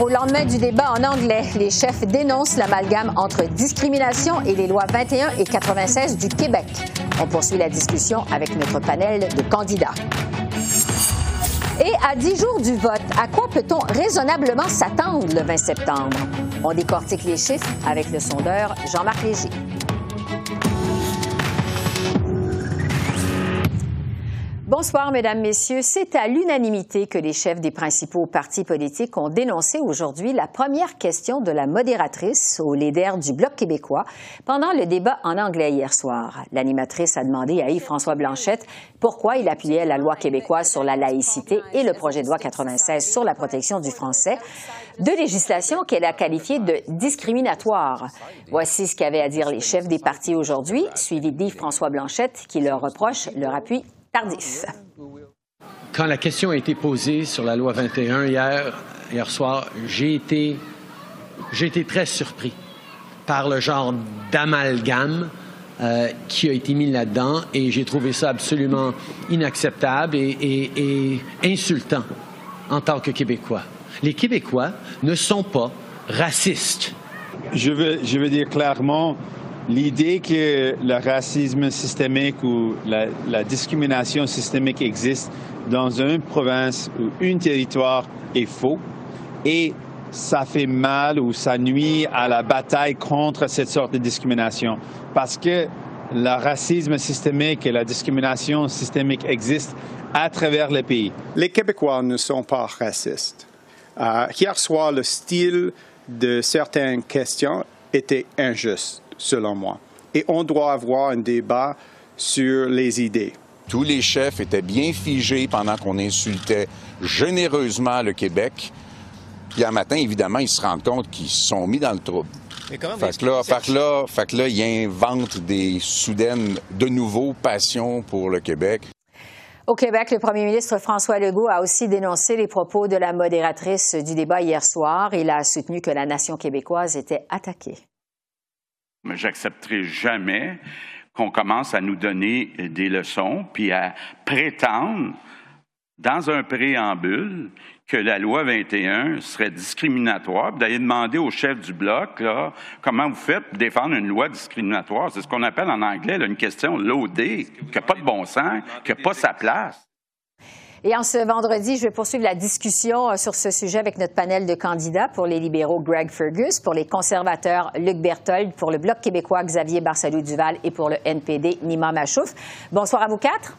Au lendemain du débat en anglais, les chefs dénoncent l'amalgame entre discrimination et les lois 21 et 96 du Québec. On poursuit la discussion avec notre panel de candidats. Et à dix jours du vote, à quoi peut-on raisonnablement s'attendre le 20 septembre? On décortique les chiffres avec le sondeur Jean-Marc Léger. Bonsoir, Mesdames, Messieurs. C'est à l'unanimité que les chefs des principaux partis politiques ont dénoncé aujourd'hui la première question de la modératrice au leader du Bloc québécois pendant le débat en anglais hier soir. L'animatrice a demandé à Yves-François Blanchette pourquoi il appuyait la loi québécoise sur la laïcité et le projet de loi 96 sur la protection du français, deux législations qu'elle a qualifiées de discriminatoires. Voici ce qu'avaient à dire les chefs des partis aujourd'hui, suivi d'Yves-François Blanchette qui leur reproche leur appui quand la question a été posée sur la loi 21 hier, hier soir, j'ai été, j'ai été très surpris par le genre d'amalgame euh, qui a été mis là-dedans et j'ai trouvé ça absolument inacceptable et, et, insultant en tant que Québécois. Les Québécois ne sont pas racistes. Je veux, je veux dire clairement, L'idée que le racisme systémique ou la, discrimination systémique existe dans une province ou un territoire est faux et ça fait mal ou ça nuit à la bataille contre cette sorte de discrimination parce que le racisme systémique et la discrimination systémique existent à travers le pays. Les Québécois ne sont pas racistes. Euh, hier soir, le style de certaines questions était injuste selon moi. Et on doit avoir un débat sur les idées. Tous les chefs étaient bien figés pendant qu'on insultait généreusement le Québec. Puis un matin, évidemment, ils se rendent compte qu'ils se sont mis dans le trouble. Fait que, là, fait, là, fait que là, ils inventent des soudaines, de nouveau, passions pour le Québec. Au Québec, le premier ministre François Legault a aussi dénoncé les propos de la modératrice du débat hier soir. Il a soutenu que la nation québécoise était attaquée. J'accepterai jamais qu'on commence à nous donner des leçons, puis à prétendre, dans un préambule, que la loi 21 serait discriminatoire, d'aller demander au chef du bloc là, comment vous faites pour défendre une loi discriminatoire? C'est ce qu'on appelle en anglais une question loadée, qui n'a pas de bon sens, qui n'a pas sa place. Et en ce vendredi, je vais poursuivre la discussion euh, sur ce sujet avec notre panel de candidats pour les libéraux Greg Fergus, pour les conservateurs Luc Berthold, pour le Bloc québécois Xavier Barsalou-Duval et pour le NPD Nima Machouf. Bonsoir à vous quatre.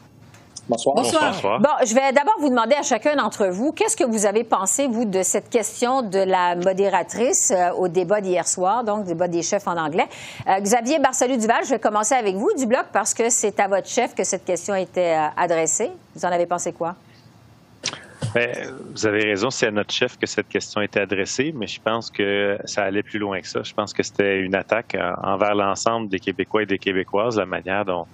Bonsoir. Bonsoir. Bon, je vais d'abord vous demander à chacun d'entre vous, qu'est-ce que vous avez pensé, vous, de cette question de la modératrice euh, au débat d'hier soir, donc débat des chefs en anglais. Euh, Xavier Barsalou-Duval, je vais commencer avec vous du bloc parce que c'est à votre chef que cette question était adressée. Vous en avez pensé quoi? Ben, vous avez raison, c'est à notre chef que cette question était adressée, mais je pense que ça allait plus loin que ça. Je pense que c'était une attaque envers l'ensemble des Québécois et des Québécoises, la manière dont,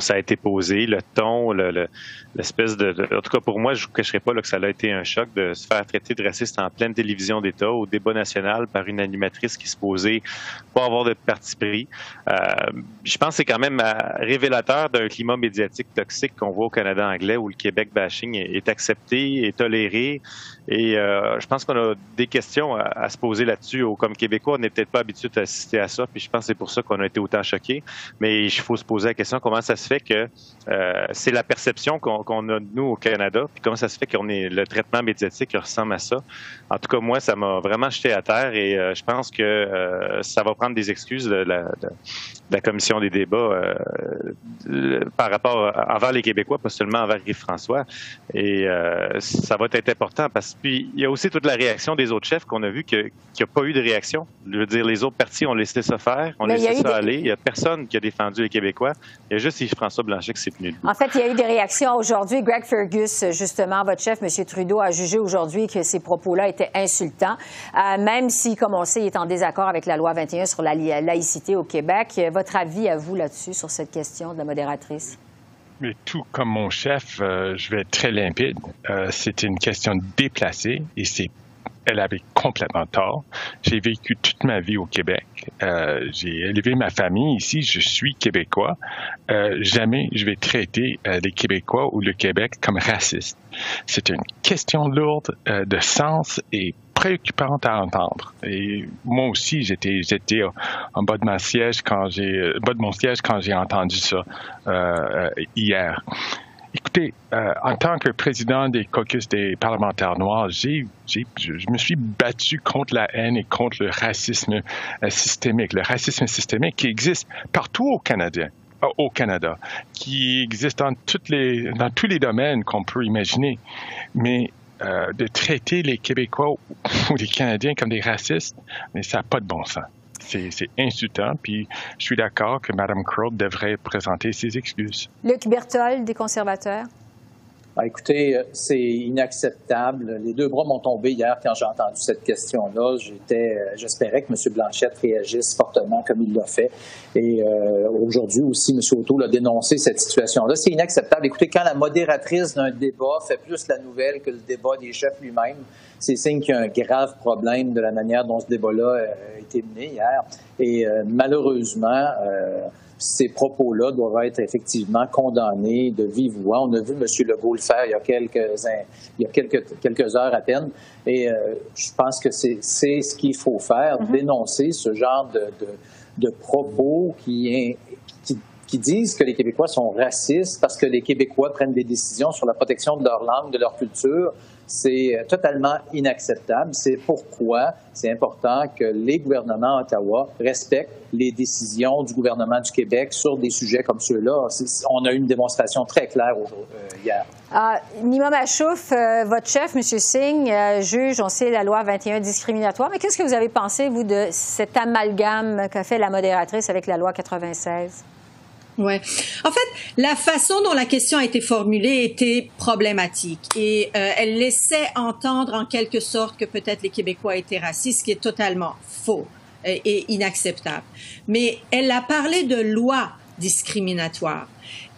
ça a été posé, le ton, le, l'espèce de, En tout cas, pour moi, je ne vous cacherai pas que ça a été un choc de se faire traiter de raciste en pleine télévision d'État, au débat national, par une animatrice qui se posait pas avoir de parti pris. Euh, je pense que c'est quand même euh, révélateur d'un climat médiatique toxique qu'on voit au Canada anglais, où le Québec bashing est accepté, est toléré. Et euh, je pense qu'on a des questions à, se poser là-dessus. Comme Québécois, on n'est peut-être pas habitué à assister à ça, puis je pense que c'est pour ça qu'on a été autant choqués. Mais il faut se poser la question comment ça se fait que euh, c'est la perception qu'on a de nous au Canada, puis comment ça se fait qu'on est le traitement médiatique ressemble à ça. En tout cas, moi, ça m'a vraiment jeté à terre et euh, je pense que ça va prendre des excuses de la, commission des débats par rapport envers les Québécois, pas seulement envers Yves François. Et ça va être important parce que Puis il y a aussi toute la réaction des autres chefs qu'on a vu qu'il n'y a pas eu de réaction. Je veux dire, les autres partis ont laissé ça faire, ont laissé ça aller. Il n'y a personne qui a défendu les Québécois. Il y a juste Yves-François Blanchet qui s'est tenu En fait, il y a eu des réactions aujourd'hui. Greg Fergus, justement, votre chef, M. Trudeau, a jugé aujourd'hui que ces propos-là étaient insultants, euh, même si, comme on sait, il est en désaccord avec la loi 21 sur la laïcité au Québec. Votre avis à vous là-dessus, sur cette question de la modératrice? Mais tout comme mon chef, euh, je vais être très limpide. Euh, c'est une question déplacée et c'est elle avait complètement tort. J'ai vécu toute ma vie au Québec. Euh, j'ai élevé ma famille ici. Je suis québécois. Euh, jamais je vais traiter euh, les Québécois ou le Québec comme raciste. C'est une question lourde euh, de sens et préoccupante à entendre. Et moi aussi, j'étais, j'étais en bas de ma siège quand j'ai, bas de mon siège quand j'ai entendu ça hier. Écoutez, euh, en tant que président des caucus des parlementaires noirs, j'ai, j'ai, je me suis battu contre la haine et contre le racisme euh, systémique. Le racisme systémique qui existe partout au Canada euh, au Canada, qui existe dans, toutes les, dans tous les domaines qu'on peut imaginer. Mais euh, de traiter les Québécois ou les Canadiens comme des racistes, mais ça n'a pas de bon sens c'est insultant. Puis je suis d'accord que Mme Crow devrait présenter ses excuses. Luc Berthold, des conservateurs. Ben, écoutez, euh, c'est inacceptable. Les deux bras m'ont tombé hier quand j'ai entendu cette question-là. J'étais, euh, j'espérais que M. Blanchette réagisse fortement comme il l'a fait. Et euh, aujourd'hui aussi, M. Auto a dénoncé cette situation-là. C'est inacceptable. Écoutez, quand la modératrice d'un débat fait plus la nouvelle que le débat des chefs lui-même, c'est signe qu'il y a un grave problème de la manière dont ce débat-là a été mené hier. Et malheureusement, ces propos-là doivent être effectivement condamnés de vive voix. On a vu M. Legault le faire il y a quelques, il y a quelques, quelques heures à peine. Et euh, je pense que c'est ce qu'il faut faire, mm-hmm. dénoncer ce genre de, de, de propos qui, qui, qui disent que les Québécois sont racistes parce que les Québécois prennent des décisions sur la protection de leur langue, de leur culture. C'est euh, totalement inacceptable. C'est pourquoi c'est important que les gouvernements à Ottawa respectent les décisions du gouvernement du Québec sur des sujets comme ceux-là. On a eu une démonstration très claire euh, hier. Ah, Nima Machouf, euh, votre chef, M. Singh, juge, on sait, la loi 21 discriminatoire. Mais qu'est-ce que vous avez pensé, vous, de cet amalgame qu'a fait la modératrice avec la loi 96? Ouais. En fait, la façon dont la question a été formulée était problématique et euh, elle laissait entendre en quelque sorte que peut-être les Québécois étaient racistes, ce qui est totalement faux et, et inacceptable. Mais elle a parlé de lois discriminatoires.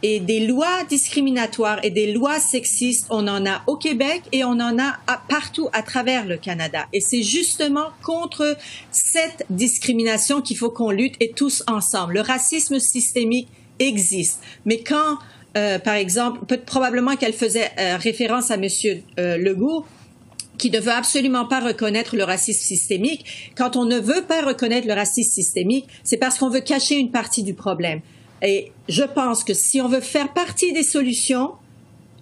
Et des lois discriminatoires et des lois sexistes, on en a au Québec et on en a partout à travers le Canada. Et c'est justement contre cette discrimination qu'il faut qu'on lutte et tous ensemble. Le racisme systémique existe. Mais quand, euh, par exemple, peut, probablement qu'elle faisait euh, référence à Monsieur euh, Legault, qui ne veut absolument pas reconnaître le racisme systémique. Quand on ne veut pas reconnaître le racisme systémique, c'est parce qu'on veut cacher une partie du problème. Et je pense que si on veut faire partie des solutions,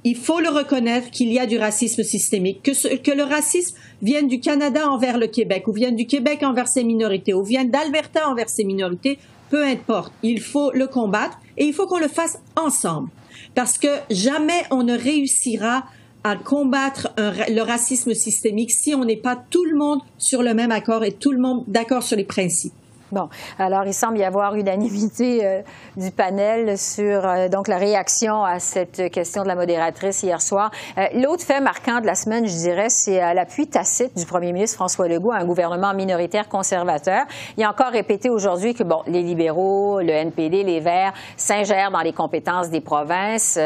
il faut le reconnaître qu'il y a du racisme systémique, que, que le racisme vienne du Canada envers le Québec, ou vienne du Québec envers ses minorités, ou vienne d'Alberta envers ses minorités, peu importe. Il faut le combattre et il faut qu'on le fasse ensemble. Parce que jamais on ne réussira à combattre le racisme systémique si on n'est pas tout le monde sur le même accord et tout le monde d'accord sur les principes. Bon, alors il semble y avoir unanimité euh, du panel sur euh, donc la réaction à cette question de la modératrice hier soir. Euh, l'autre fait marquant de la semaine, je dirais, c'est l'appui tacite du premier ministre François Legault à un gouvernement minoritaire conservateur. Il a encore répété aujourd'hui que bon, les libéraux, le NPD, les Verts s'ingèrent dans les compétences des provinces.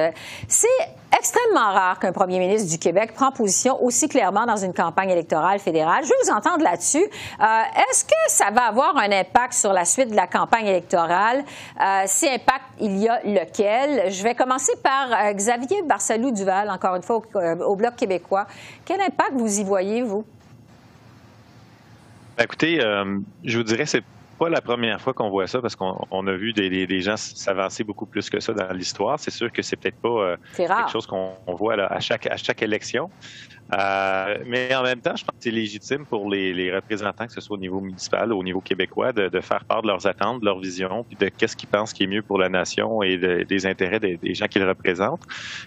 c'est extrêmement rare qu'un premier ministre du Québec prend position aussi clairement dans une campagne électorale fédérale. Je vais vous entendre là-dessus. Euh, est-ce que ça va avoir un impact sur la suite de la campagne électorale? Euh, si impact, il y a lequel? Je vais commencer par euh, Xavier Barsalou-Duval, encore une fois, au, Bloc québécois. Quel impact vous y voyez, vous? Ben, écoutez, je vous dirais, c'est pas la première fois qu'on voit ça parce qu'on a vu des, gens s'avancer beaucoup plus que ça dans l'histoire. C'est sûr que c'est peut-être pas euh, quelque chose qu'on voit à, chaque, à chaque élection. Euh, mais en même temps, je pense que c'est légitime pour les, représentants, que ce soit au niveau municipal ou au niveau québécois, de, faire part de leurs attentes, de leur vision, puis de qu'est-ce qu'ils pensent qui est mieux pour la nation et des intérêts des, gens qu'ils représentent.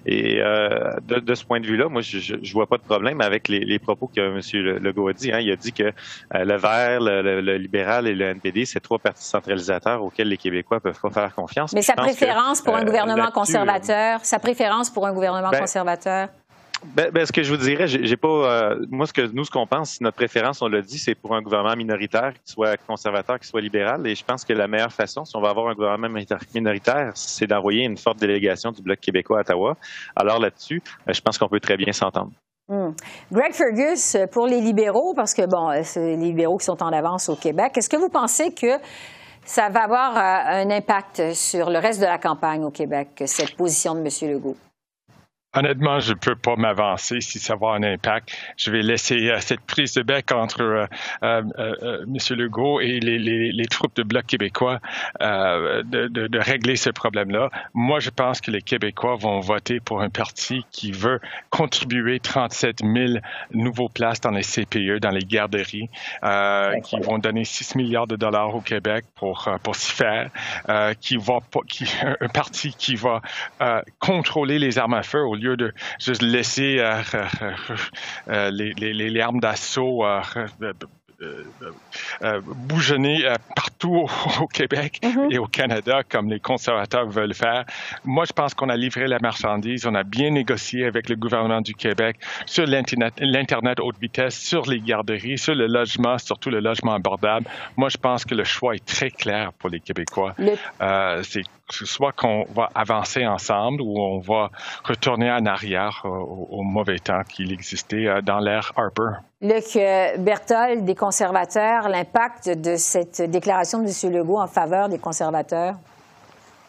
Et euh, de, ce point de vue-là, moi, je, je, vois pas de problème avec les, propos que M. Legault a dit. Hein. Il a dit que le vert, le, libéral et le NPD, c'est trois partis centralisateurs auxquels les Québécois peuvent pas faire confiance. Mais sa préférence pour un gouvernement conservateur, sa préférence pour un gouvernement conservateur? Ben, ben, ce que je vous dirais, j'ai pas. Euh, moi, ce que nous, ce qu'on pense, notre préférence, on l'a dit, c'est pour un gouvernement minoritaire, qui soit conservateur, qui soit libéral. Et je pense que la meilleure façon, si on va avoir un gouvernement minoritaire, c'est d'envoyer une forte délégation du Bloc québécois à Ottawa. Alors là-dessus, euh, je pense qu'on peut très bien s'entendre. Hmm. Greg Fergus, pour les libéraux, parce que bon, c'est les libéraux qui sont en avance au Québec, est-ce que vous pensez que ça va avoir euh, un impact sur le reste de la campagne au Québec, cette position de M. Legault? Honnêtement, je ne peux pas m'avancer si ça va avoir un impact. Je vais laisser euh, cette prise de bec entre euh, euh, M. Legault et les, les, les, troupes de Bloc québécois de, de, de, régler ce problème-là. Moi, je pense que les Québécois vont voter pour un parti qui veut contribuer 37 000 nouveaux places dans les CPE, dans les garderies, qui vont donner 6 milliards de dollars au Québec pour, pour s'y faire, qui va, qui, un parti qui va contrôler les armes à feu au lieu de juste laisser euh, euh, euh, les, les, les, armes d'assaut euh, euh, bougeonner euh, partout au, Québec mhm. et au Canada comme les conservateurs veulent faire. Moi, je pense qu'on a livré la marchandise, on a bien négocié avec le gouvernement du Québec sur l'Internet haute vitesse, sur les garderies, sur le logement, surtout le logement abordable. Moi, je pense que le choix est très clair pour les Québécois. c'est soit qu'on va avancer ensemble ou on va retourner en arrière au mauvais temps qu'il existait dans l'ère Harper. Luc euh, Berthold, des conservateurs, l'impact de cette déclaration de M. Legault en faveur des conservateurs?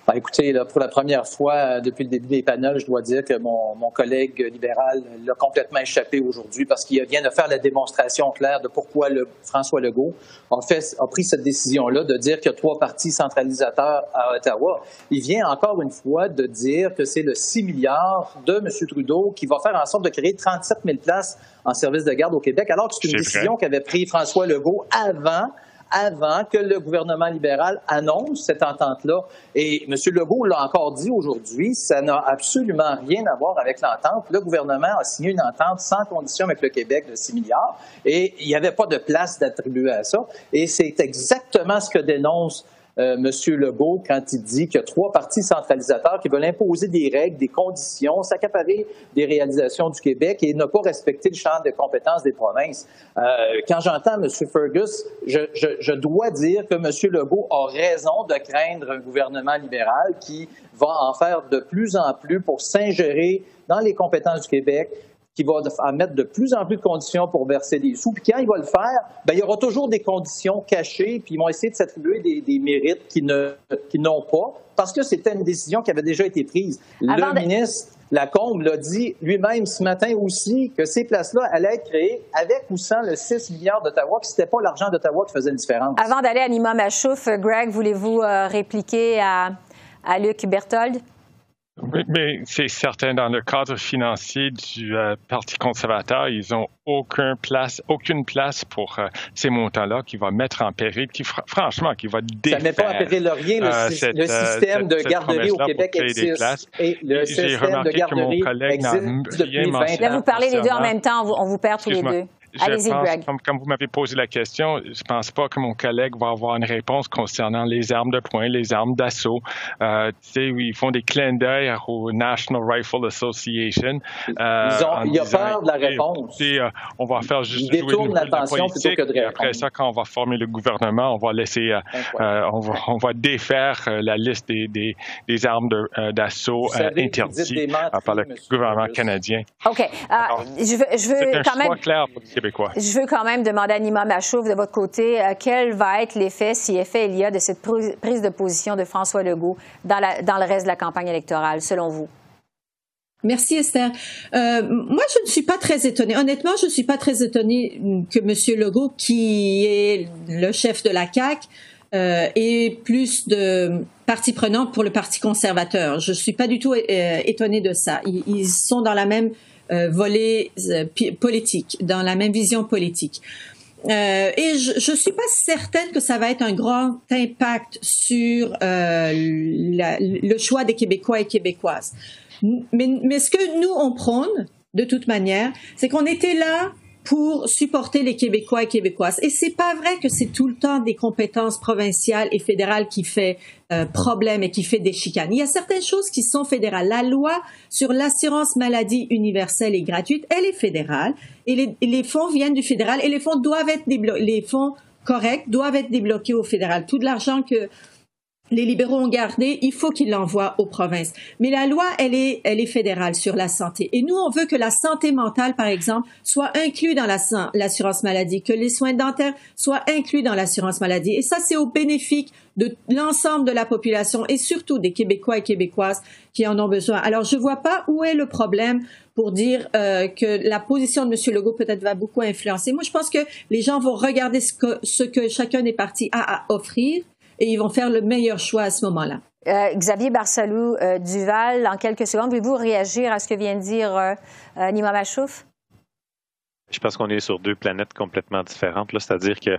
Ben, écoutez, là, pour la première fois euh, depuis le début des panels, je dois dire que mon, mon collègue libéral l'a complètement échappé aujourd'hui parce qu'il vient de faire la démonstration claire de pourquoi le, François Legault a, fait, a pris cette décision-là de dire qu'il y a trois partis centralisateurs à Ottawa. Il vient encore une fois de dire que c'est le 6 milliards de M. Trudeau qui va faire en sorte de créer 37 000 places en service de garde au Québec, alors que c'est une décision qu'avait prise François Legault avant avant que le gouvernement libéral annonce cette entente-là. Et M. Legault l'a encore dit aujourd'hui, ça n'a absolument rien à voir avec l'entente. Le gouvernement a signé une entente sans condition avec le Québec de 6 milliards et il n'y avait pas de place d'attribuer à ça. Et c'est exactement ce que dénonce euh, M. Legault quand il dit qu'il y a trois partis centralisateurs qui veulent imposer des règles, des conditions, s'accaparer des réalisations du Québec et ne pas respecter le champ de compétences des provinces. Euh, quand j'entends M. Fergus, je, dois dire que M. Legault a raison de craindre un gouvernement libéral qui va en faire de plus en plus pour s'ingérer dans les compétences du Québec, qui va en mettre de plus en plus de conditions pour verser des sous. Puis quand il va le faire, ben, il y aura toujours des conditions cachées, puis ils vont essayer de s'attribuer des, mérites qu'ils n'ont pas, parce que c'était une décision qui avait déjà été prise. le ministre Lacombe l'a dit lui-même ce matin aussi que ces places-là allaient être créées avec ou sans le 6 milliards d'Ottawa, que ce n'était pas l'argent d'Ottawa qui faisait une différence. Avant d'aller à Nima Machouf, Greg, voulez-vous euh, répliquer à, à Luc Berthold? Mais c'est certain, dans le cadre financier du euh, Parti conservateur, ils n'ont aucun place, aucune place pour euh, ces montants-là qui va mettre en péril, qui franchement, qui va défaire. Ça ne met pas en péril rien. Le, euh, le système de garderie au Québec existe. Et le système de garderie existe depuis 20 ans. Là, vous parlez les deux en même temps, on vous perd tous les deux. Allez-y, Greg. Comme, vous m'avez posé la question, je ne pense pas que mon collègue va avoir une réponse concernant les armes de poing, les armes d'assaut. Euh, tu sais, ils font des clins d'œil au National Rifle Association. Euh, il y a peur de la réponse. Euh, on va faire juste Ils détournent l'attention plutôt que de répondre. Après ça, quand on va former le gouvernement, on va laisser, euh, on, va, on, va, défaire la liste des, des, des armes d'assaut interdites par le gouvernement canadien. OK. je veux, je veux quand même... clair pour je veux quand même demander à Nima Machouf, de votre côté, euh, quel va être l'effet, si effet il y a, de cette prise de position de François Legault dans, le reste de la campagne électorale, selon vous? Merci Esther. Euh, moi, je ne suis pas très étonnée. Honnêtement, je ne suis pas très étonnée que M. Legault, qui est le chef de la CAC, et plus de partie prenante pour le Parti conservateur. Je ne suis pas du tout étonnée de ça. Ils, sont dans la même volée politique, dans la même vision politique. Euh, et je ne suis pas certaine que ça va être un grand impact sur euh, le choix des Québécois et Québécoises. Mais, mais ce que nous, on prône, de toute manière, c'est qu'on était là pour supporter les Québécois et Québécoises. Et c'est pas vrai que c'est tout le temps des compétences provinciales et fédérales qui fait euh, problème et qui fait des chicanes. Il y a certaines choses qui sont fédérales. La loi sur l'assurance maladie universelle et gratuite, elle est fédérale et les, les fonds viennent du fédéral et les fonds doivent être. Les fonds corrects doivent être débloqués au fédéral. Tout l'argent que les libéraux ont gardé, il faut qu'ils l'envoient aux provinces. Mais la loi, elle est, elle est fédérale sur la santé. Et nous, on veut que la santé mentale, par exemple, soit inclue dans l'assurance maladie, que les soins dentaires soient inclus dans l'assurance maladie. Et ça, c'est au bénéfice de l'ensemble de la population et surtout des Québécois et Québécoises qui en ont besoin. Alors, je vois pas où est le problème pour dire euh, que la position de M. Legault peut-être va beaucoup influencer. Moi, je pense que les gens vont regarder ce que, ce que chacun des partis a à offrir et ils vont faire le meilleur choix à ce moment-là. Euh, Xavier Barsalou euh, Duval, en quelques secondes, voulez-vous réagir à ce que vient de dire euh, Nima Machouf? Je pense qu'on est sur deux planètes complètement différentes. C'est-à-dire que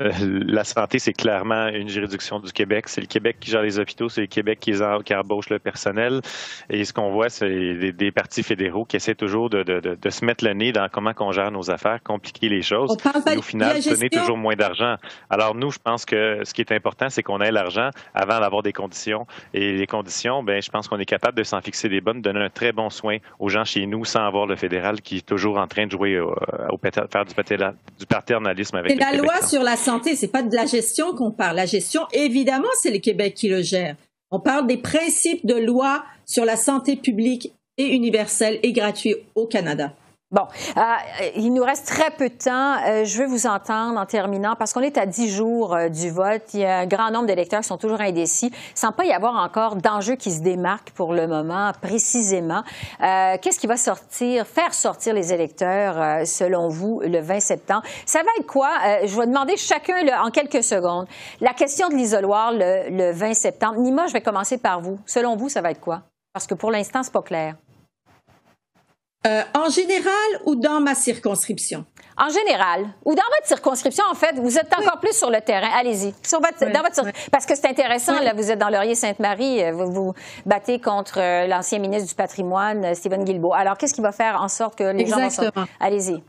euh, la santé, c'est clairement une juridiction du Québec. C'est le Québec qui gère les hôpitaux, c'est le Québec qui, qui embauche le personnel. Et ce qu'on voit, c'est des, des, partis fédéraux qui essaient toujours de, de, de, se mettre le nez dans comment on gère nos affaires, compliquer les choses. et au final, donner toujours moins d'argent. Alors nous, je pense que ce qui est important, c'est qu'on ait l'argent avant d'avoir des conditions. Et les conditions, ben, je pense qu'on est capable de s'en fixer des bonnes, de donner un très bon soin aux gens chez nous sans avoir le fédéral qui est toujours en train de jouer euh, au faire du, paternalisme avec. C'est la loi sur la santé, c'est pas de la gestion qu'on parle. La gestion, évidemment, c'est le Québec qui le gère. On parle des principes de loi sur la santé publique et universelle et gratuite au Canada. Bon, euh, il nous reste très peu de temps. Euh, je veux vous entendre en terminant parce qu'on est à dix jours euh, du vote. Il y a un grand nombre d'électeurs qui sont toujours indécis, sans pas y avoir encore d'enjeux qui se démarquent pour le moment précisément. Qu'est-ce qui va sortir, faire sortir les électeurs selon vous le 20 septembre? Ça va être quoi? Je vais demander chacun en quelques secondes la question de l'isoloir le, le 20 septembre. Nima, je vais commencer par vous. Selon vous, ça va être quoi? Parce que pour l'instant, c'est pas clair. Euh, en général ou dans ma circonscription? En général, ou dans votre circonscription, en fait, vous êtes encore plus sur le terrain. Allez-y. Sur votre, dans votre, Parce que c'est intéressant, là, vous êtes dans Laurier-Sainte-Marie, euh, vous vous battez contre euh, l'ancien ministre du patrimoine, Stephen Guilbeault. Alors, qu'est-ce qui va faire en sorte que les gens vont Allez-y.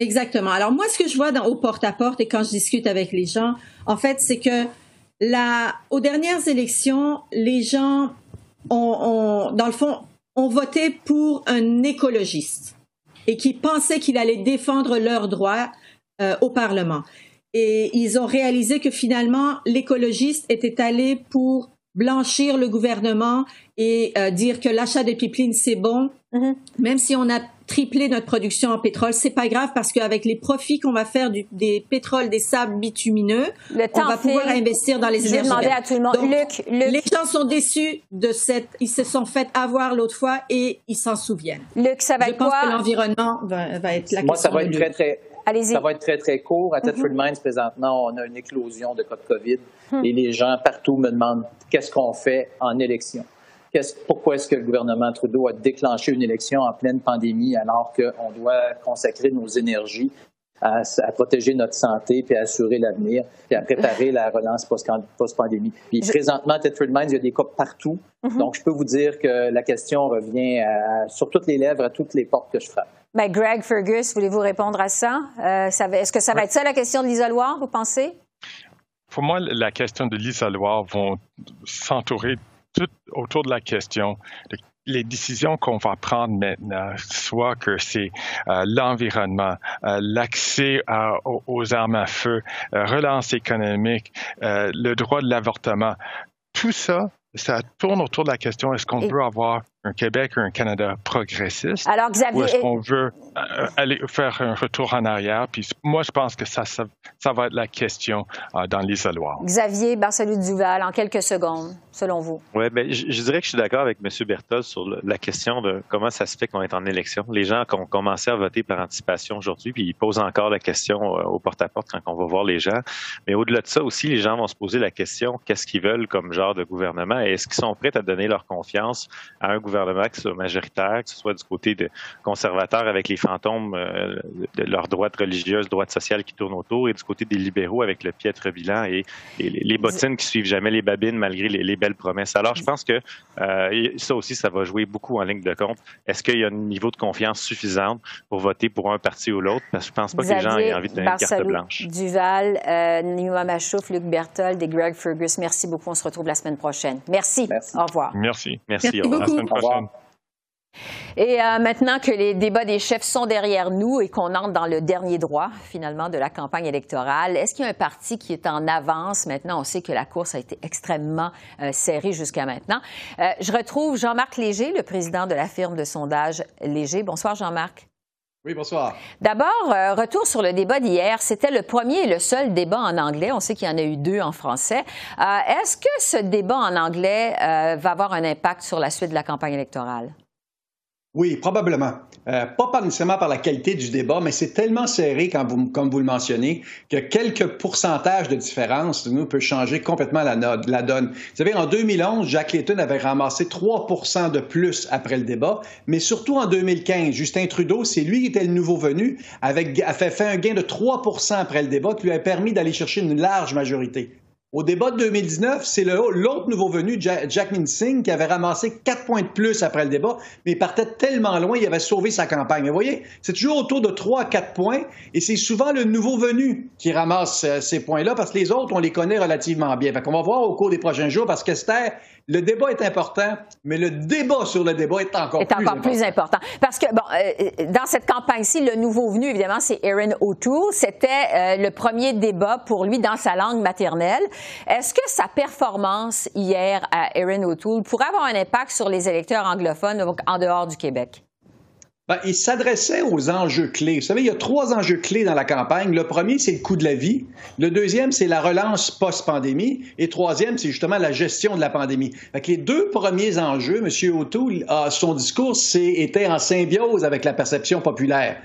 Exactement. Alors, moi, ce que je vois dans, au porte-à-porte et quand je discute avec les gens, en fait, c'est que la, aux dernières élections, les gens ont, ont dans le fond, ont voté pour un écologiste et qui pensaient qu'il allait défendre leurs droits euh, au Parlement. Et ils ont réalisé que finalement, l'écologiste était allé pour blanchir le gouvernement et euh, dire que l'achat des pipelines, c'est bon, mm-hmm. même si on a tripler notre production en pétrole. C'est pas grave parce qu'avec les profits qu'on va faire du, des pétroles, des sables bitumineux, on va pouvoir investir dans les énergies. Je à tout le monde. Luc, Les gens sont déçus de cette. Ils se sont fait avoir l'autre fois et ils s'en souviennent. Luc, ça va Je être quoi? Je pense que l'environnement va, va, être la Moi, ça va être très, très. Ça va être très, très court. À mm Mines, présentement, on a une éclosion de cas de COVID hmm. et les gens partout me demandent qu'est-ce qu'on fait en élection pourquoi est-ce que le gouvernement Trudeau a déclenché une élection en pleine pandémie alors qu'on doit consacrer nos énergies à, protéger notre santé, puis à assurer l'avenir, puis à préparer la relance post-pandémie? Puis présentement, à Tetford Mines, il y a des cas partout. Mm-hmm. Donc, je peux vous dire que la question revient sur toutes les lèvres, à toutes les portes que je frappe. Ben, Greg Fergus, voulez-vous répondre à ça? Euh, ça Est-ce que ça va être ça la question de l'isoloir, vous pensez? Pour moi, la question de l'isoloir va s'entourer tout autour de la question les décisions qu'on va prendre maintenant, soit que c'est euh, l'environnement, euh, l'accès aux, armes à feu, euh, relance économique, le droit de l'avortement, tout ça, ça tourne autour de la question est-ce qu'on peut avoir un Québec ou un Canada progressiste? Alors, Xavier... Ou est-ce qu'on veut euh, aller faire un retour en arrière? Puis moi, je pense que ça, ça, va être la question euh, dans l'isoloir. Xavier Barcelou-Duval, en quelques secondes, selon vous? Oui, mais ben, je, dirais que je suis d'accord avec M. Berthold sur la question de comment ça se fait qu'on est en élection. Les gens qui ont commencé à voter par anticipation aujourd'hui, puis ils posent encore la question euh, au porte-à-porte quand on va voir les gens. Mais au-delà de ça aussi, les gens vont se poser la question qu'est-ce qu'ils veulent comme genre de gouvernement? Et est-ce qu'ils sont prêts à donner leur confiance à un gouvernement qui soit majoritaire, que ce soit du côté de conservateurs avec les fantômes euh, de leurs droites religieuses, droites sociales qui tournent autour, et du côté des libéraux avec le piètre bilan et, les bottines qui suivent jamais les babines malgré les, belles promesses. Alors, je pense que euh, ça aussi, ça va jouer beaucoup en ligne de compte. Est-ce qu'il y a un niveau de confiance suffisant pour voter pour un parti ou l'autre? Parce que je pense pas que les gens aient envie de donner une carte blanche. Duval, euh, Nima Machouf, Luc Berthold et Greg Fergus, merci beaucoup. On se retrouve la semaine prochaine. Merci. Au revoir. Merci. Merci. Merci beaucoup. Et euh, maintenant que les débats des chefs sont derrière nous et qu'on entre dans le dernier droit, finalement, de la campagne électorale, est-ce qu'il y a un parti qui est en avance? Maintenant, on sait que la course a été extrêmement euh, serrée jusqu'à maintenant. Euh, je retrouve Jean-Marc Léger, le président de la firme de sondage Léger. Bonsoir, Jean-Marc. Oui, bonsoir. D'abord, retour sur le débat d'hier. C'était le premier et le seul débat en anglais. On sait qu'il y en a eu deux en français. Est-ce que ce débat en anglais va avoir un impact sur la suite de la campagne électorale? Oui, probablement. Euh, pas nécessairement par la qualité du débat, mais c'est tellement serré, vous, comme vous le mentionnez, que quelques pourcentages de différence nous peut changer complètement la, donne. Vous savez, en 2011, Jack Layton avait ramassé 3% de plus après le débat, mais surtout en 2015, Justin Trudeau, c'est lui qui était le nouveau venu, avec, a fait un gain de 3% après le débat qui lui a permis d'aller chercher une large majorité. Au débat de 2019, c'est l'autre nouveau venu, Jack Singh, qui avait ramassé quatre points de plus après le débat, mais il partait tellement loin, il avait sauvé sa campagne. vous voyez, c'est toujours autour de trois à quatre points, et c'est souvent le nouveau venu qui ramasse euh, ces points-là, parce que les autres, on les connaît relativement bien. Fait qu'on va voir au cours des prochains jours, parce qu'Esther, le débat est important, mais le débat sur le débat est encore, est encore plus important. Parce que, bon, euh, dans cette campagne-ci, le nouveau venu, évidemment, c'est Aaron O'Toole. C'était euh, le premier débat pour lui dans sa langue maternelle. Est-ce que sa performance hier à Aaron O'Toole pourrait avoir un impact sur les électeurs anglophones en dehors du Québec? Ben, il s'adressait aux enjeux clés. Vous savez, il y a trois enjeux clés dans la campagne. Le premier, c'est le coût de la vie. Le deuxième, c'est la relance post-pandémie. Et troisième, c'est justement la gestion de la pandémie. Fait les deux premiers enjeux, M. O'Toole, son discours était en symbiose avec la perception populaire.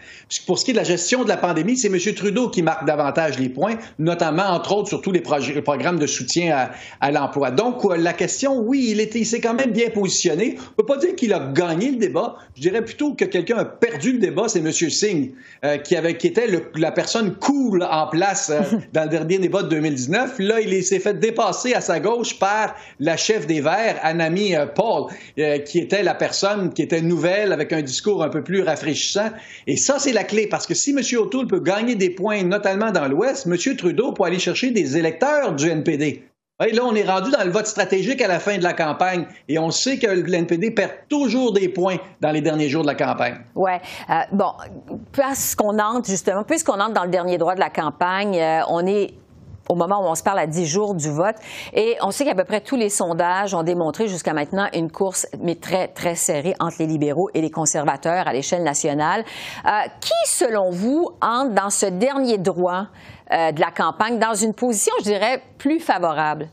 Pour ce qui est de la gestion de la pandémie, c'est M. Trudeau qui marque davantage les points, notamment, entre autres, sur tous les, programmes de soutien à, l'emploi. Donc, euh, la question, oui, il, il s'est quand même bien positionné. On ne peut pas dire qu'il a gagné le débat. Je dirais plutôt que quelqu'un a perdu le débat, c'est M. Singh, euh, qui, avait, qui était la personne cool en place euh, dans le dernier débat de 2019. Là, il s'est fait dépasser à sa gauche par la chef des Verts, Anami euh, Paul, qui était la personne qui était nouvelle, avec un discours un peu plus rafraîchissant. Et ça, c'est la clé, parce que si M. O'Toole peut gagner des points, notamment dans l'Ouest, M. Trudeau peut aller chercher des électeurs du NPD là, on est rendu dans le vote stratégique à la fin de la campagne et on sait que l'NPD perd toujours des points dans les derniers jours de la campagne. Oui. Euh, bon, puisqu'on entre, justement, puisqu'on entre dans le dernier droit de la campagne, euh, on est au moment où on se parle à 10 jours du vote. Et on sait qu'à peu près tous les sondages ont démontré jusqu'à maintenant une course, mais très, très serrée entre les libéraux et les conservateurs à l'échelle nationale. Euh, qui, selon vous, entre dans ce dernier droit euh, de la campagne dans une position, je dirais, plus favorable?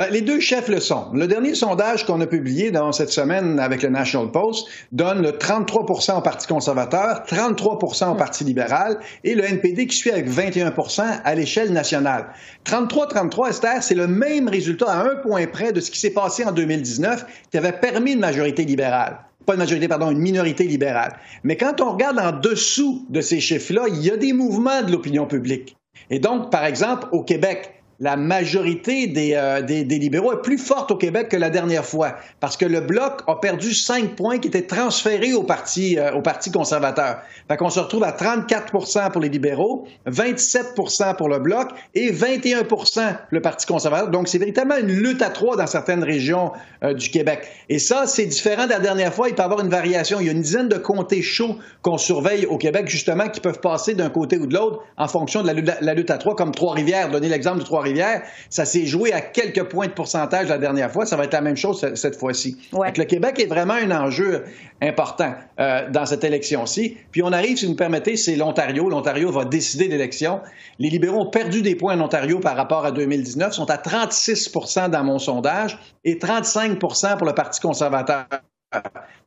Ben, les deux chefs le sont. Le dernier sondage qu'on a publié dans cette semaine avec le National Post donne le 33% au Parti conservateur, 33% au Parti libéral et le NPD qui suit avec 21% à l'échelle nationale. 33-33, Esther, c'est le même résultat à un point près de ce qui s'est passé en 2019 qui avait permis une majorité libérale pas une majorité, pardon, une minorité libérale. Mais quand on regarde en dessous de ces chiffres-là, il y a des mouvements de l'opinion publique. Et donc, par exemple, au Québec, la majorité euh, des, libéraux est plus forte au Québec que la dernière fois, parce que le Bloc a perdu cinq points qui étaient transférés au Parti, euh, au parti conservateur. Fait qu'on se retrouve à 34% pour les libéraux, 27% pour le Bloc et 21% le Parti conservateur. Donc, c'est véritablement une lutte à trois dans certaines régions euh, du Québec. Et ça, c'est différent de la dernière fois. Il peut y avoir une variation. Il y a une dizaine de comtés chauds qu'on surveille au Québec, justement, qui peuvent passer d'un côté ou de l'autre en fonction de la, la lutte à trois, comme Trois-Rivières. Donner l'exemple de Trois-Rivières Trois-Rivières. Ça s'est joué à quelques points de pourcentage la dernière fois. Ça va être la même chose cette fois-ci. Le Québec est vraiment un enjeu important euh, dans cette élection-ci. Puis on arrive, si vous me permettez, c'est l'Ontario. L'Ontario va décider l'élection. Les libéraux ont perdu des points en Ontario par rapport à 2019, sont à 36% dans mon sondage et 35% pour le Parti conservateur.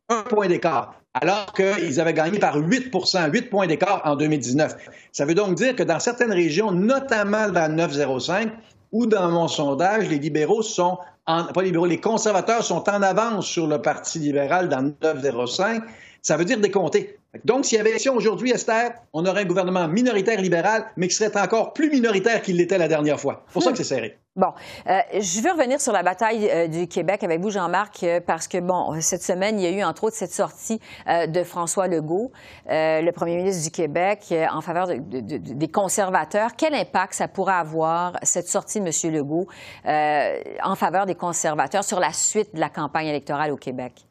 Un point d'écart, alors qu'ils avaient gagné par 8 8 points d'écart en 2019. Ça veut donc dire que dans certaines régions, notamment vers 905, ou dans mon sondage, les libéraux sont en, pas libéraux, les conservateurs sont en avance sur le Parti libéral dans 905. Ça veut dire décompter. Donc, s'il y avait élection aujourd'hui, Esther, on aurait un gouvernement minoritaire libéral, mais qui serait encore plus minoritaire qu'il l'était la dernière fois. C'est pour ça que c'est serré. Bon, euh, je veux revenir sur la bataille euh, du Québec avec vous, Jean-Marc, euh, parce que, bon, cette semaine, il y a eu, entre autres, cette sortie de François Legault, le premier ministre du Québec, en faveur des conservateurs. Quel impact ça pourrait avoir, cette sortie de M. Legault, en faveur des conservateurs sur la suite de la campagne électorale au Québec?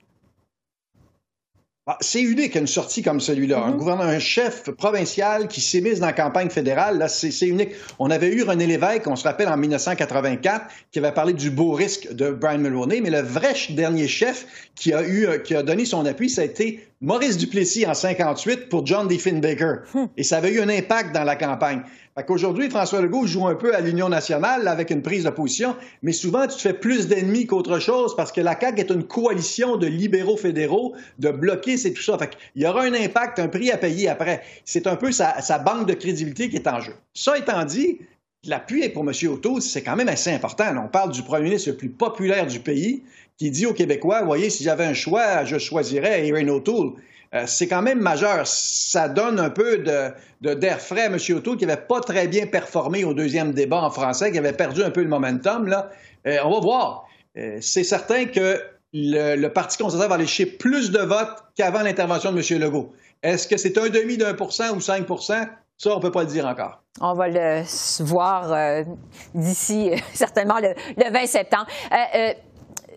Ah, c'est unique une sortie comme celui-là. Un mm-hmm. gouverneur, un chef provincial qui s'émise dans la campagne fédérale, là, c'est unique. On avait eu René Lévesque, on se rappelle en 1984, qui avait parlé du beau risque de Brian Mulroney, mais le vrai dernier chef qui a eu, euh, qui a donné son appui, ça a été Maurice Duplessis en 58 pour John Diffenbaker. Hmm. Et ça avait eu un impact dans la campagne. Fait qu'aujourd'hui, François Legault joue un peu à l'Union nationale avec une prise de position, mais souvent, tu te fais plus d'ennemis qu'autre chose parce que la CAQ est une coalition de libéraux fédéraux, de bloqués, c'est tout ça. Fait qu'il y aura un impact, un prix à payer après. C'est un peu sa, banque de crédibilité qui est en jeu. Ça étant dit, l'appui pour M. O'Toole, c'est quand même assez important. On parle du premier ministre le plus populaire du pays qui dit aux Québécois, voyez, si j'avais un choix, je choisirais Erin O'Toole. Euh, c'est quand même majeur. Ça donne un peu d'air frais à M. O'Toole qui n'avait pas très bien performé au deuxième débat en français, qui avait perdu un peu le momentum. Là. Euh, on va voir. Euh, c'est certain que le, Parti conservateur va aller chercher plus de votes qu'avant l'intervention de M. Legault. Est-ce que c'est un demi d'un pour cent ou 5 ça, on ne peut pas le dire encore. On va le voir d'ici certainement le, 20 septembre.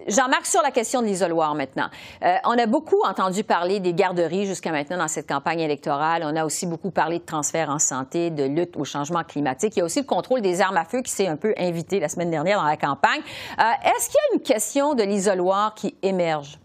Jean-Marc, sur la question de l'isoloir maintenant. Euh, on a beaucoup entendu parler des garderies jusqu'à maintenant dans cette campagne électorale. On a aussi beaucoup parlé de transfert en santé, de lutte au changement climatique. Il y a aussi le contrôle des armes à feu qui s'est un peu invité la semaine dernière dans la campagne. Euh, est-ce qu'il y a une question de l'isoloir qui émerge?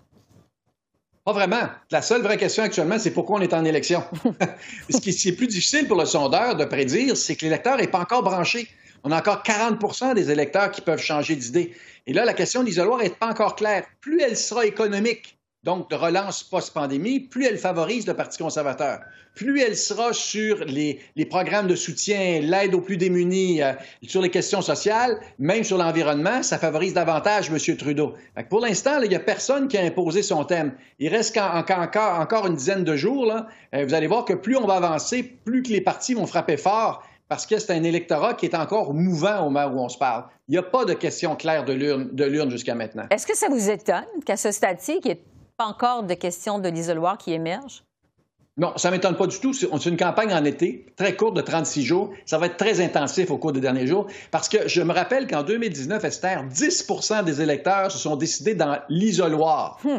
Pas vraiment. La seule vraie question actuellement, c'est pourquoi on est en élection. Ce qui est plus difficile pour le sondeur de prédire, c'est que l'électeur n'est pas encore branché. On a encore 40% des électeurs qui peuvent changer d'idée. Et là, la question de l'isoloir n'est pas encore claire. Plus elle sera économique, donc de relance post-pandémie, plus elle favorise le Parti conservateur. Plus elle sera sur les, programmes de soutien, l'aide aux plus démunis, euh, sur les questions sociales, même sur l'environnement, ça favorise davantage M. Trudeau. pour l'instant, il n'y a personne qui a imposé son thème. Il reste encore, encore une dizaine de jours. Euh, vous allez voir que plus on va avancer, plus que les partis vont frapper fort parce que c'est un électorat qui est encore mouvant au moment où on se parle. Il n'y a pas de question claire de l'urne jusqu'à maintenant. Est-ce que ça vous étonne qu'à ce stade-ci, pas encore de questions de l'isoloir qui émergent? Non, ça ne m'étonne pas du tout. C'est une campagne en été, très courte de 36 jours. Ça va être très intensif au cours des derniers jours. Parce que je me rappelle qu'en 2019, Esther, 10 des électeurs se sont décidés dans l'isoloir. Hmm.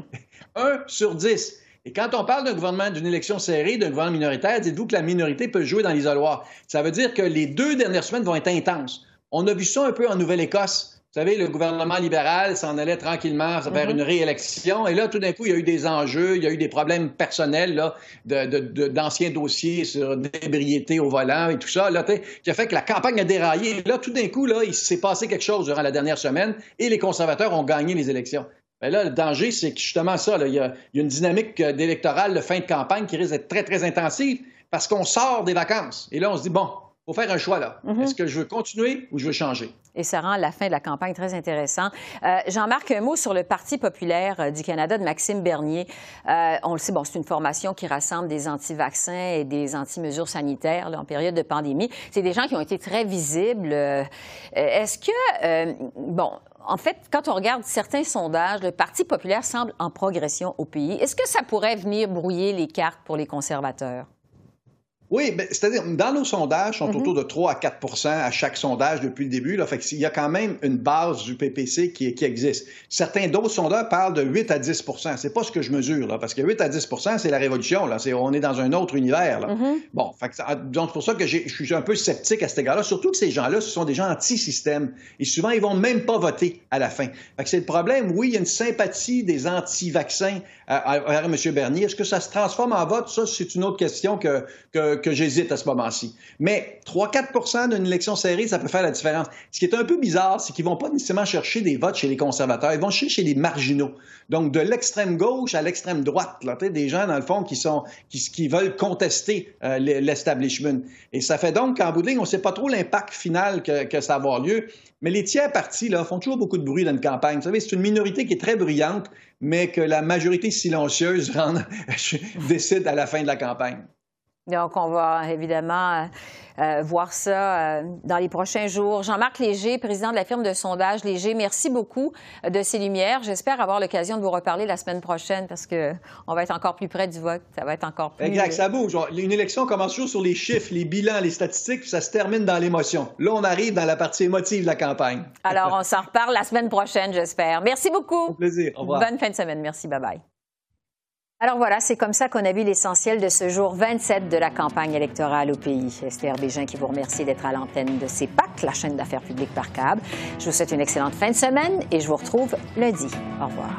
Un sur 10. Et quand on parle d'un gouvernement, d'une élection serrée, d'un gouvernement minoritaire, dites-vous que la minorité peut jouer dans l'isoloir. Ça veut dire que les deux dernières semaines vont être intenses. On a vu ça un peu en Nouvelle-Écosse. Vous savez, le gouvernement libéral s'en allait tranquillement vers mm-hmm. une réélection. Et là, tout d'un coup, il y a eu des enjeux, il y a eu des problèmes personnels là, d'anciens dossiers sur d'ébriété au volant et tout ça, là, qui a fait que la campagne a déraillé. Et là, tout d'un coup, là, il s'est passé quelque chose durant la dernière semaine et les conservateurs ont gagné les élections. Bien là, le danger, c'est que justement ça, il, y a, une dynamique euh, d'électorale de fin de campagne qui risque d'être très, très intensive parce qu'on sort des vacances. Et là, on se dit, bon, faut faire un choix là. Mm-hmm. Est-ce que je veux continuer ou je veux changer? Et ça rend la fin de la campagne très intéressante. Euh, Jean-Marc, un mot sur le Parti populaire euh, du Canada de Maxime Bernier. on le sait, bon, c'est une formation qui rassemble des anti-vaccins et des anti-mesures sanitaires en période de pandémie. C'est des gens qui ont été très visibles. Est-ce que, bon, en fait, quand on regarde certains sondages, le Parti populaire semble en progression au pays. Est-ce que ça pourrait venir brouiller les cartes pour les conservateurs? Oui, ben, c'est-à-dire, dans nos sondages, sont autour de 3 à 4 à chaque sondage depuis le début. Là, fait il y a quand même une base du PPC qui, qui existe. Certains d'autres sondeurs parlent de 8 à 10% C'est pas ce que je mesure, là, parce que 8 à 10% c'est la révolution. Là. on est dans un autre univers. Là. Mm-hmm. Bon, fait donc c'est pour ça que je suis un peu sceptique à cet égard-là, surtout que ces gens-là, ce sont des gens anti-système. Et souvent, ils vont même pas voter à la fin. Fait que c'est le problème. Oui, il y a une sympathie des anti-vaccins à, M. Bernier. Est-ce que ça se transforme en vote? Ça, c'est une autre question que, que que j'hésite à ce moment-ci. Mais 3-4% d'une élection serrée, ça peut faire la différence. Ce qui est un peu bizarre, c'est qu'ils vont pas nécessairement chercher des votes chez les conservateurs, ils vont chercher chez les marginaux. Donc, de l'extrême gauche à l'extrême droite, là, des gens, dans le fond, qui, sont, qui, veulent contester euh, l'establishment. Et ça fait donc qu'en bout de ligne, on ne sait pas trop l'impact final que, ça va avoir lieu. Mais les tiers partis là, font toujours beaucoup de bruit dans une campagne. Vous savez, c'est une minorité qui est très bruyante, mais que la majorité silencieuse décide à la fin de la campagne. Donc, on va évidemment euh, euh, voir ça euh, dans les prochains jours. Jean-Marc Léger, président de la firme de sondage Léger, merci beaucoup de ces lumières. J'espère avoir l'occasion de vous reparler la semaine prochaine parce qu'on va être encore plus près du vote. Ça va être encore plus. Exact, ça bouge. Une élection commence toujours sur les chiffres, les bilans, les statistiques, puis ça se termine dans l'émotion. Là, on arrive dans la partie émotive de la campagne. Alors, on s'en reparle la semaine prochaine, j'espère. Merci beaucoup. plaisir. Au revoir. Bonne fin de semaine. Merci. Bye bye. Alors voilà, c'est comme ça qu'on a vu l'essentiel de ce jour 27 de la campagne électorale au pays. Esther Bégin qui vous remercie d'être à l'antenne de CEPAC, la chaîne d'affaires publiques par câble. Je vous souhaite une excellente fin de semaine et je vous retrouve lundi. Au revoir.